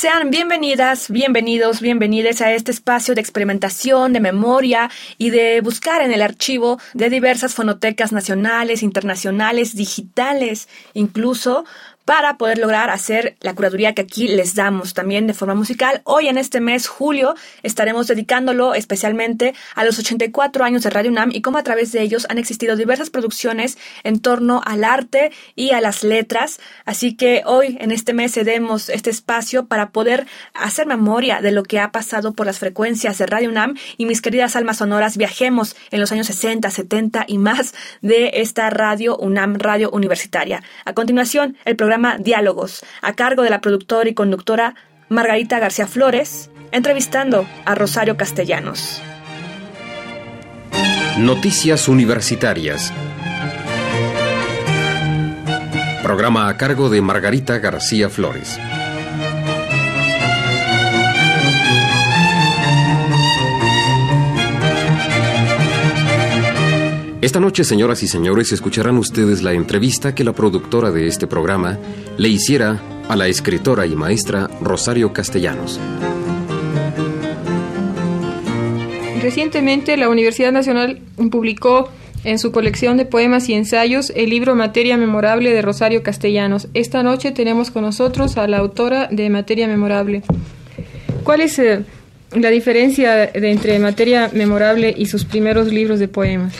Sean bienvenidas, bienvenidos, bienvenidas a este espacio de experimentación, de memoria y de buscar en el archivo de diversas fonotecas nacionales, internacionales, digitales, incluso para poder lograr hacer la curaduría que aquí les damos también de forma musical. Hoy en este mes, julio, estaremos dedicándolo especialmente a los 84 años de Radio UNAM y cómo a través de ellos han existido diversas producciones en torno al arte y a las letras. Así que hoy en este mes cedemos este espacio para poder hacer memoria de lo que ha pasado por las frecuencias de Radio UNAM y mis queridas almas sonoras viajemos en los años 60, 70 y más de esta radio UNAM Radio Universitaria. A continuación, el programa Diálogos, a cargo de la productora y conductora Margarita García Flores, entrevistando a Rosario Castellanos. Noticias Universitarias. Programa a cargo de Margarita García Flores. Esta noche, señoras y señores, escucharán ustedes la entrevista que la productora de este programa le hiciera a la escritora y maestra Rosario Castellanos. Recientemente, la Universidad Nacional publicó en su colección de poemas y ensayos el libro Materia Memorable de Rosario Castellanos. Esta noche tenemos con nosotros a la autora de Materia Memorable. ¿Cuál es eh, la diferencia entre Materia Memorable y sus primeros libros de poemas?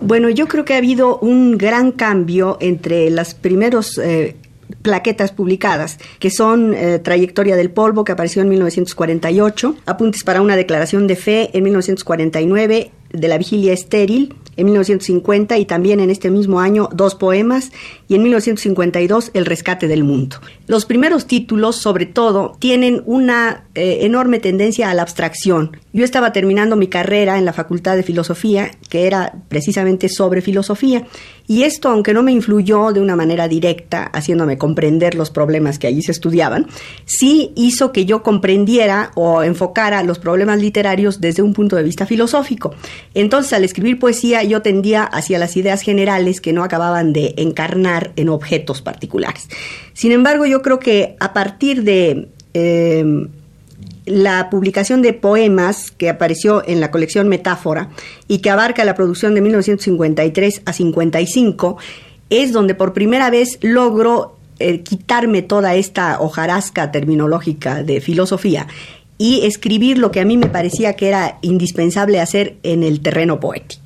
Bueno, yo creo que ha habido un gran cambio entre las primeros eh, plaquetas publicadas, que son eh, Trayectoria del Polvo, que apareció en 1948, Apuntes para una declaración de fe en 1949, de la Vigilia Estéril en 1950 y también en este mismo año dos poemas y en 1952 El Rescate del Mundo. Los primeros títulos, sobre todo, tienen una eh, enorme tendencia a la abstracción. Yo estaba terminando mi carrera en la Facultad de Filosofía, que era precisamente sobre filosofía, y esto, aunque no me influyó de una manera directa, haciéndome comprender los problemas que allí se estudiaban, sí hizo que yo comprendiera o enfocara los problemas literarios desde un punto de vista filosófico. Entonces, al escribir poesía, yo tendía hacia las ideas generales que no acababan de encarnar en objetos particulares. Sin embargo, yo creo que a partir de eh, la publicación de poemas que apareció en la colección Metáfora y que abarca la producción de 1953 a 55, es donde por primera vez logro eh, quitarme toda esta hojarasca terminológica de filosofía y escribir lo que a mí me parecía que era indispensable hacer en el terreno poético.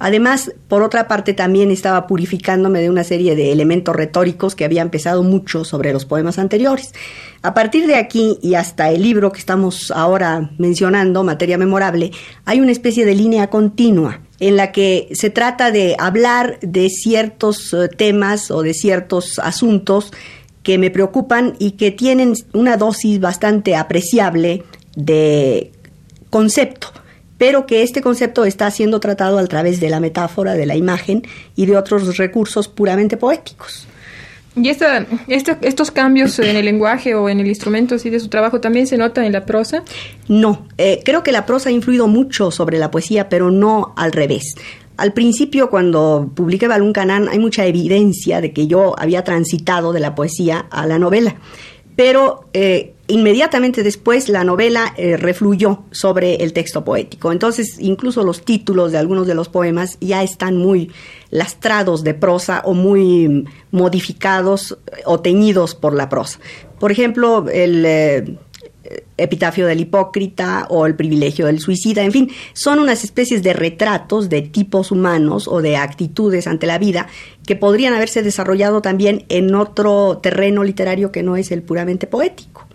Además, por otra parte, también estaba purificándome de una serie de elementos retóricos que había empezado mucho sobre los poemas anteriores. A partir de aquí y hasta el libro que estamos ahora mencionando, Materia Memorable, hay una especie de línea continua en la que se trata de hablar de ciertos eh, temas o de ciertos asuntos que me preocupan y que tienen una dosis bastante apreciable de concepto pero que este concepto está siendo tratado a través de la metáfora, de la imagen y de otros recursos puramente poéticos. ¿Y esta, estos cambios en el lenguaje o en el instrumento así de su trabajo también se notan en la prosa? No, eh, creo que la prosa ha influido mucho sobre la poesía, pero no al revés. Al principio, cuando publiqué Balún Canán, hay mucha evidencia de que yo había transitado de la poesía a la novela pero eh, inmediatamente después la novela eh, refluyó sobre el texto poético. Entonces, incluso los títulos de algunos de los poemas ya están muy lastrados de prosa o muy modificados o teñidos por la prosa. Por ejemplo, el eh, epitafio del hipócrita o el privilegio del suicida, en fin, son unas especies de retratos de tipos humanos o de actitudes ante la vida que podrían haberse desarrollado también en otro terreno literario que no es el puramente poético.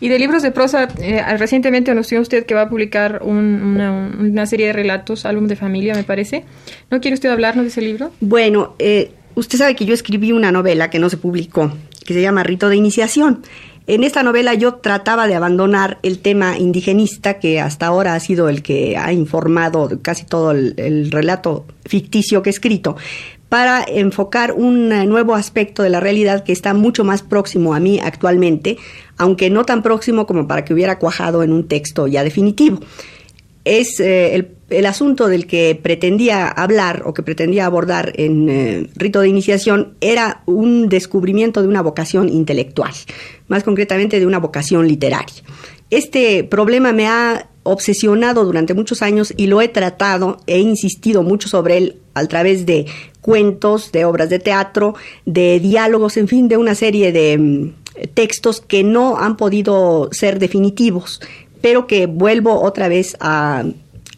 Y de libros de prosa, eh, recientemente anunció usted que va a publicar una, serie de relatos, álbum de familia, me parece. ¿No quiere usted hablarnos de ese libro? Bueno, eh, usted sabe que yo escribí una novela que no se publicó, que se llama Rito de Iniciación. En esta novela yo trataba de abandonar el tema indigenista, que hasta ahora ha sido el que ha informado casi todo el, el relato ficticio que he escrito, para enfocar un nuevo aspecto de la realidad que está mucho más próximo a mí actualmente, aunque no tan próximo como para que hubiera cuajado en un texto ya definitivo. Es eh, el, el, asunto del que pretendía hablar o que pretendía abordar en eh, Rito de Iniciación era un descubrimiento de una vocación intelectual, más concretamente de una vocación literaria. Este problema me ha obsesionado durante muchos años y lo he tratado, he insistido mucho sobre él a través de cuentos, de obras de teatro, de diálogos, en fin, de una serie de mm, textos que no han podido ser definitivos, pero que vuelvo otra vez a,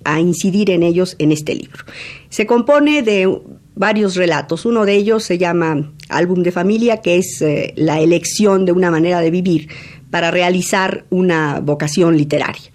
a incidir en ellos en este libro. Se compone de varios relatos. Uno de ellos se llama Álbum de Familia, que es eh, la elección de una manera de vivir para realizar una vocación literaria.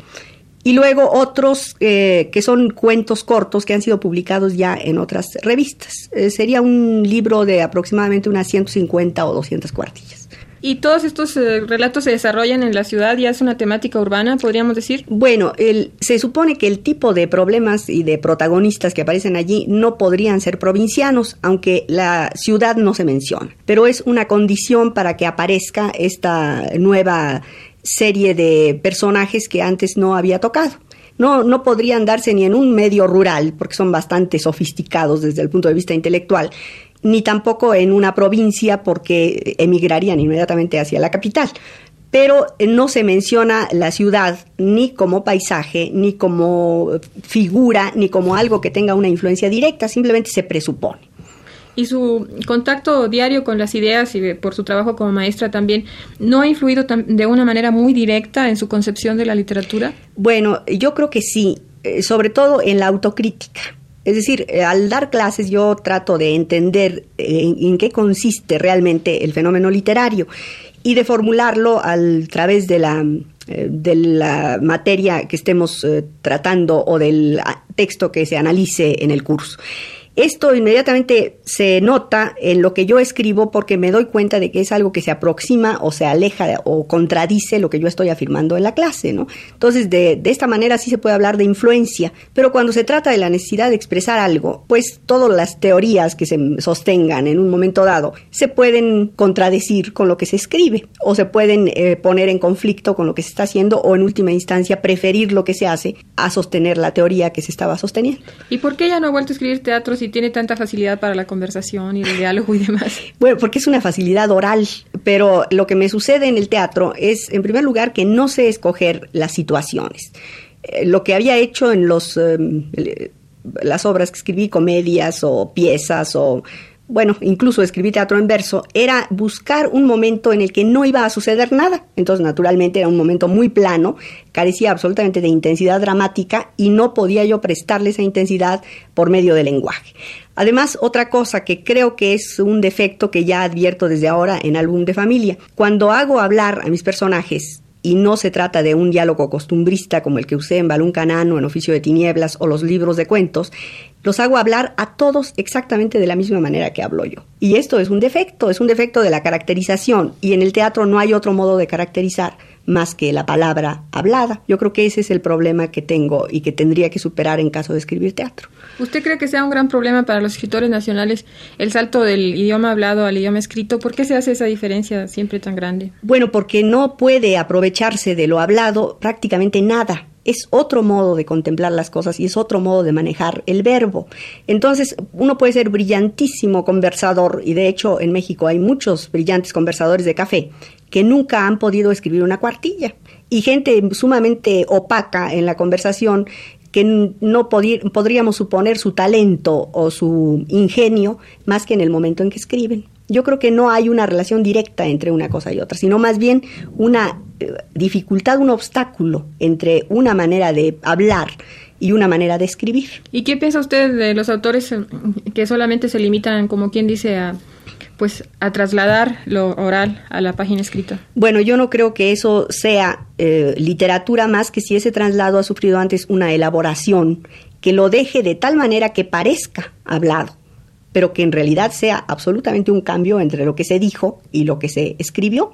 Y luego otros eh, que son cuentos cortos que han sido publicados ya en otras revistas. Eh, sería un libro de aproximadamente unas 150 o 200 cuartillas. ¿Y todos estos eh, relatos se desarrollan en la ciudad? ¿Ya es una temática urbana, podríamos decir? Bueno, el, se supone que el tipo de problemas y de protagonistas que aparecen allí no podrían ser provincianos, aunque la ciudad no se menciona. Pero es una condición para que aparezca esta nueva serie de personajes que antes no había tocado. No, no podrían darse ni en un medio rural, porque son bastante sofisticados desde el punto de vista intelectual, ni tampoco en una provincia, porque emigrarían inmediatamente hacia la capital. Pero no se menciona la ciudad ni como paisaje, ni como figura, ni como algo que tenga una influencia directa, simplemente se presupone y su contacto diario con las ideas y por su trabajo como maestra también, ¿no ha influido de una manera muy directa en su concepción de la literatura? Bueno, yo creo que sí, eh, sobre todo en la autocrítica. Es decir, eh, al dar clases yo trato de entender eh, en, en, qué consiste realmente el fenómeno literario y de formularlo a través de la, de la materia que estemos tratando o del texto que se analice en el curso. Esto inmediatamente se nota en lo que yo escribo porque me doy cuenta de que es algo que se aproxima o se aleja o contradice lo que yo estoy afirmando en la clase, ¿no? Entonces, de, de esta manera sí se puede hablar de influencia, pero cuando se trata de la necesidad de expresar algo, pues todas las teorías que se sostengan en un momento dado se pueden contradecir con lo que se escribe o se pueden eh, poner en conflicto con lo que se está haciendo o en última instancia preferir lo que se hace a sostener la teoría que se estaba sosteniendo. ¿Y por qué ella no ha vuelto a escribir teatro si tiene tanta facilidad para la conversación y el diálogo y demás? Bueno, porque es una facilidad oral, pero lo que me sucede en el teatro es, en primer lugar, que no sé escoger las situaciones. Eh, lo que había hecho en los, eh, las obras que escribí, comedias o piezas o bueno, incluso escribí teatro en verso, era buscar un momento en el que no iba a suceder nada. Entonces, naturalmente, era un momento muy plano, carecía absolutamente de intensidad dramática y no podía yo prestarle esa intensidad por medio del lenguaje. Además, otra cosa que creo que es un defecto que ya advierto desde ahora en álbum de familia, cuando hago hablar a mis personajes y no se trata de un diálogo costumbrista como el que usé en Balún Canano, en Oficio de Tinieblas o los libros de cuentos, los hago hablar a todos exactamente de la misma manera que hablo yo. Y esto es un defecto, es un defecto de la caracterización y en el teatro no hay otro modo de caracterizar más que la palabra hablada. Yo creo que ese es el problema que tengo y que tendría que superar en caso de escribir teatro. ¿Usted cree que sea un gran problema para los escritores nacionales el salto del idioma hablado al idioma escrito? ¿Por qué se hace esa diferencia siempre tan grande? Bueno, porque no puede aprovecharse de lo hablado prácticamente nada es otro modo de contemplar las cosas y es otro modo de manejar el verbo. Entonces, uno puede ser brillantísimo conversador, y de hecho en México hay muchos brillantes conversadores de café, que nunca han podido escribir una cuartilla. Y gente sumamente opaca en la conversación que no podríamos suponer su talento o su ingenio más que en el momento en que escriben. Yo creo que no hay una relación directa entre una cosa y otra, sino más bien una eh, dificultad, un obstáculo entre una manera de hablar y una manera de escribir. ¿Y qué piensa usted de los autores eh, que solamente se limitan, como quien dice, a pues a trasladar lo oral a la página escrita. Bueno, yo no creo que eso sea eh, literatura más que si ese traslado ha sufrido antes una elaboración que lo deje de tal manera que parezca hablado, pero que en realidad sea absolutamente un cambio entre lo que se dijo y lo que se escribió.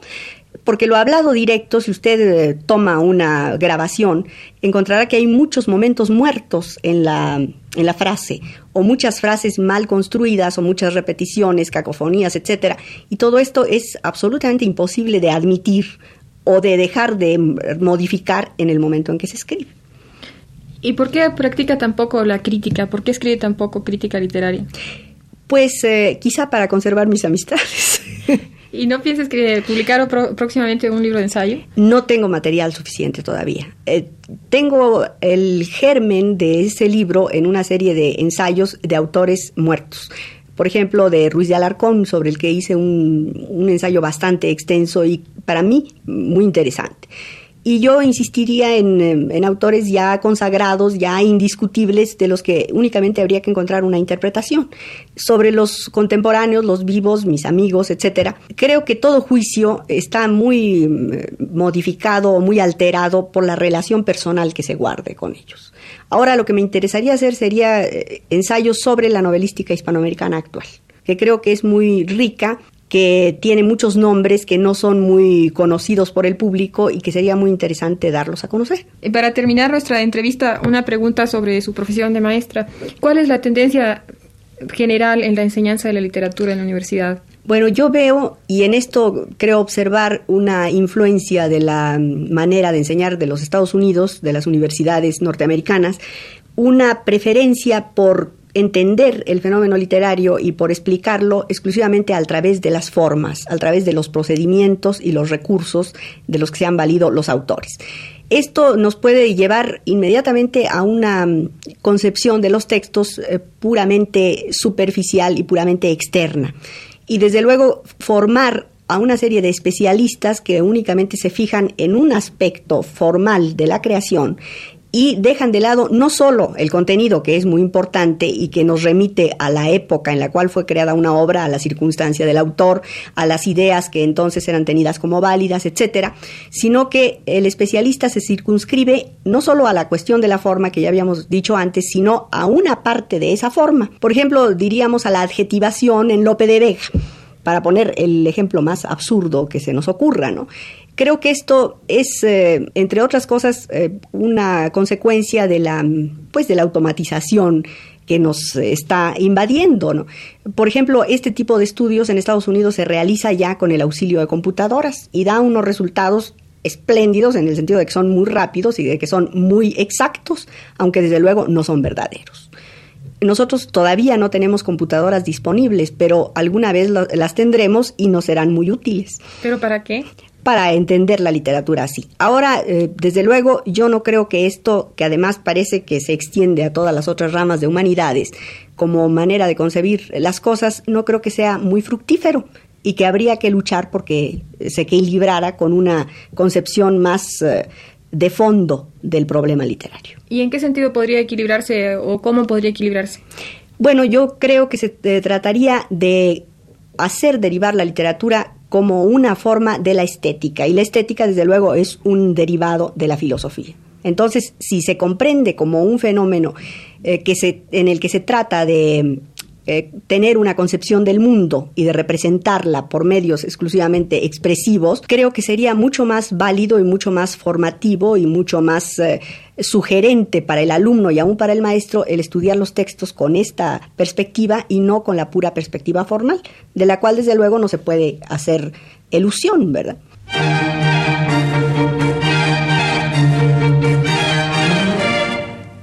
porque lo hablado directo, si usted eh, toma una grabación, encontrará que hay muchos momentos muertos en la, en la frase, o muchas frases mal construidas, o muchas repeticiones, cacofonías, etcétera. Y todo esto es absolutamente imposible de admitir o de dejar de modificar en el momento en que se escribe. ¿Y por qué practica tan poco la crítica? ¿Por qué escribe tan poco crítica literaria? Pues eh, quizá para conservar mis amistades. ¿Y no piensas que publicar próximamente un libro de ensayo? No tengo material suficiente todavía. Eh, tengo el germen de ese libro en una serie de ensayos de autores muertos. Por ejemplo, de Ruiz de Alarcón, sobre el que hice un, un ensayo bastante extenso y para mí muy interesante. Y yo insistiría em, en, autores ya consagrados, ya indiscutibles, de los que únicamente habría que encontrar una interpretación. Sobre los contemporáneos, los vivos, mis amigos, etcétera, creo que todo juicio está muy em, modificado o muy alterado por la relación personal que se guarde con ellos. Ahora lo que me interesaría hacer sería eh, ensayos sobre la novelística hispanoamericana actual que creo que es muy rica que tiene muchos nombres que no son muy conocidos por el público y que sería muy interesante darlos a conocer. Para terminar nuestra entrevista, una pregunta sobre su profesión de maestra. ¿Cuál es la tendencia general en la enseñanza de la literatura en la universidad? Bueno, yo veo, y en esto creo observar una influencia de la manera de enseñar de los Estados Unidos, de las universidades norteamericanas, una preferencia por entender el fenómeno literario y por explicarlo exclusivamente a través de las formas, a través de los procedimientos y los recursos de los que se han valido los autores. Esto nos puede llevar inmediatamente a una mm, concepción de los textos eh, puramente superficial y puramente externa. Y desde luego formar a una serie de especialistas que únicamente se fijan en un aspecto formal de la creación y dejan de lado no solo el contenido, que es muy importante y que nos remite a la época en la cual fue creada una obra, a la circunstancia del autor, a las ideas que entonces eran tenidas como válidas, etcétera, sino que el especialista se circunscribe no solo a la cuestión de la forma que ya habíamos dicho antes, sino a una parte de esa forma. Por ejemplo, diríamos a la adjetivación en Lope de Vega para poner el ejemplo más absurdo que se nos ocurra, ¿no? Creo que esto es, eh, entre otras cosas, eh, una consecuencia de la, pues, de la automatización que nos está invadiendo. Por ejemplo, este tipo de estudios en Estados Unidos se realiza ya con el auxilio de computadoras y da unos resultados espléndidos en el sentido de que son muy rápidos y de que son muy exactos, aunque desde luego no son verdaderos. Nosotros todavía no tenemos computadoras disponibles, pero alguna vez las tendremos y nos serán muy útiles. ¿Pero para qué? Para entender la literatura así. Ahora, eh, desde luego, yo no creo que esto, que además parece que se extiende a todas las otras ramas de humanidades, como manera de concebir las cosas, no creo que sea muy fructífero y que habría que luchar porque se equilibrara con una concepción más eh, de fondo del problema literario. ¿Y en qué sentido podría equilibrarse o cómo podría equilibrarse? Bueno, yo creo que se eh, trataría de hacer derivar la literatura como una forma de la estética y la estética desde luego es un derivado de la filosofía. Entonces, si se comprende como un fenómeno eh, que se, en el que se trata de eh, tener una concepción del mundo y de representarla por medios exclusivamente expresivos, creo que sería mucho más válido y mucho más formativo y mucho más eh, sugerente para el alumno y aún para el maestro el estudiar los textos con esta perspectiva y no con la pura perspectiva formal, de la cual desde luego no se puede hacer ilusión, ¿verdad?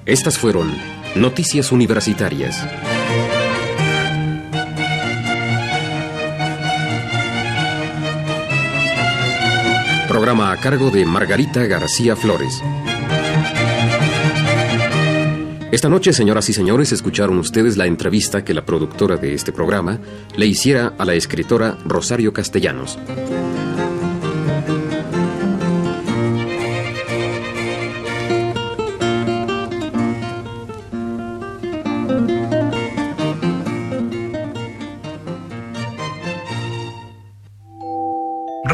Estas fueron Noticias Universitarias. Programa a cargo de Margarita García Flores. Esta noche, señoras y señores, escucharon ustedes la entrevista que la productora de este programa le hiciera a la escritora Rosario Castellanos.